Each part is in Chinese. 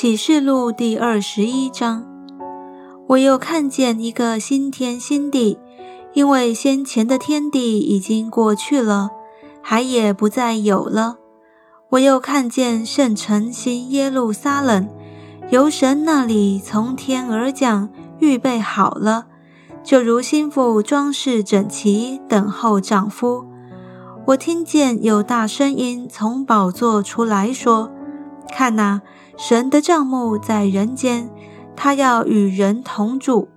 启示录第二十一章，我又看见一个新天新地，因为先前的天地已经过去了，海也不再有了。我又看见圣城新耶路撒冷，由神那里从天而降，预备好了，就如心腹装饰整齐，等候丈夫。我听见有大声音从宝座出来说：“看呐！”神的帐幕在人间，他要与人同住，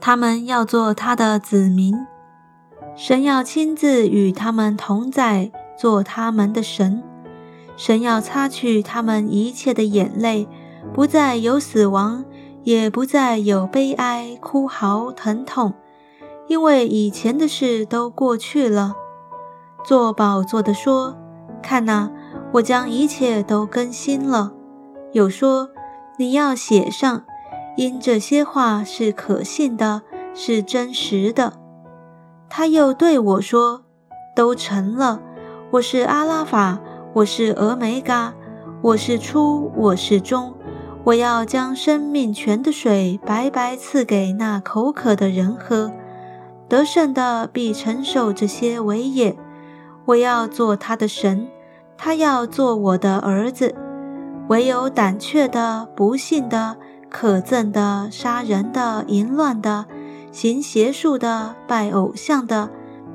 他们要做他的子民。神要亲自与他们同在，做他们的神。神要擦去他们一切的眼泪，不再有死亡，也不再有悲哀、哭嚎、疼痛，因为以前的事都过去了。做宝座的说：“看哪，我将一切都更新了。”有说你要写上，因这些话是可信的，是真实的。他又对我说：“都成了。我是阿拉法，我是俄梅嘎，我是初，我是终。我要将生命泉的水白白赐给那口渴的人喝。得胜的必承受这些伟业。我要做他的神，他要做我的儿子。”唯有胆怯的、不幸的、可憎的、杀人的、淫乱的、行邪术的、拜偶像的，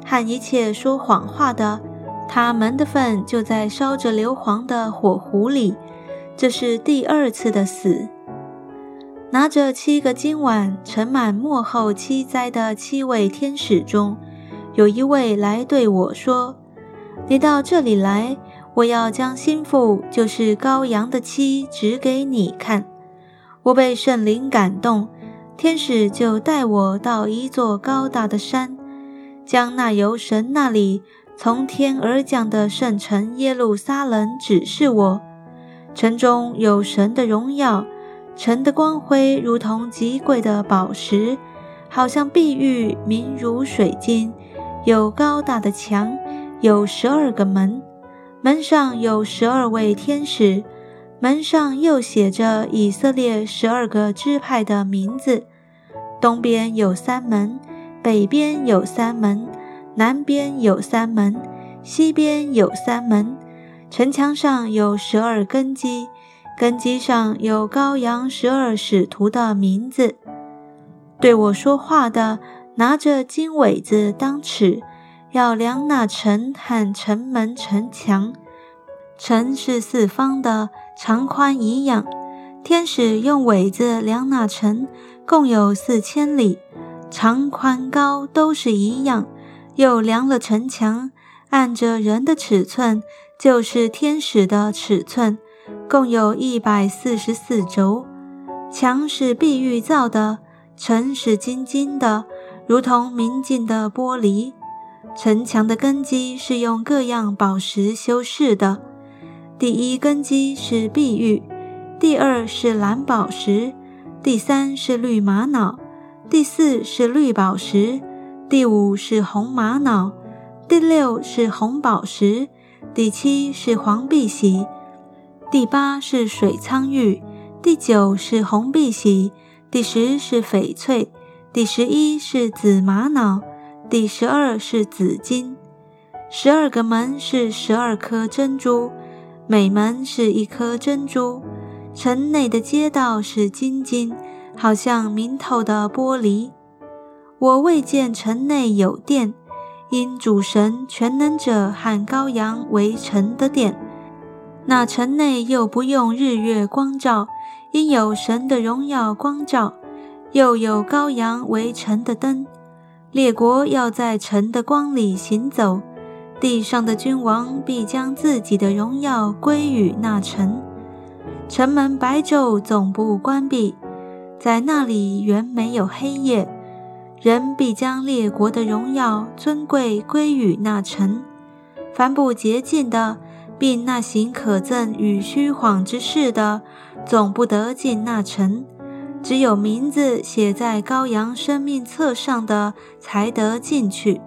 和一切说谎话的，他们的份就在烧着硫磺的火壶里。这是第二次的死。拿着七个金碗盛满末后七灾的七位天使中，有一位来对我说：“你到这里来。”我要将心腹，就是羔羊的妻，指给你看。我被圣灵感动，天使就带我到一座高大的山，将那由神那里从天而降的圣城耶路撒冷指示我。城中有神的荣耀，城的光辉如同极贵的宝石，好像碧玉，明如水晶。有高大的墙，有十二个门。门上有十二位天使，门上又写着以色列十二个支派的名字。东边有三门，北边有三门，南边有三门，西边有三门。城墙上有十二根基，根基上有羔羊十二使徒的名字。对我说话的拿着金苇子当尺。要量那城和城门城墙，城是四方的，长宽一样。天使用苇子量那城，共有四千里，长宽高都是一样。又量了城墙，按着人的尺寸，就是天使的尺寸，共有一百四十四轴。墙是碧玉造的，城是金金的，如同明镜的玻璃。城墙的根基是用各样宝石修饰的。第一根基是碧玉，第二是蓝宝石，第三是绿玛瑙，第四是绿宝石，第五是红玛瑙，第六是红宝石，第七是黄碧玺，第八是水苍玉，第九是红碧玺，第十是翡翠，第十一是紫玛瑙。第十二是紫金，十二个门是十二颗珍珠，每门是一颗珍珠。城内的街道是金金，好像明透的玻璃。我未见城内有殿，因主神全能者和羔羊为城的殿。那城内又不用日月光照，因有神的荣耀光照，又有羔羊为城的灯。列国要在城的光里行走，地上的君王必将自己的荣耀归于那城。城门白昼总不关闭，在那里原没有黑夜。人必将列国的荣耀尊贵归于那城。凡不洁净的，并那行可憎与虚谎之事的，总不得进那城。只有名字写在羔羊生命册上的，才得进去。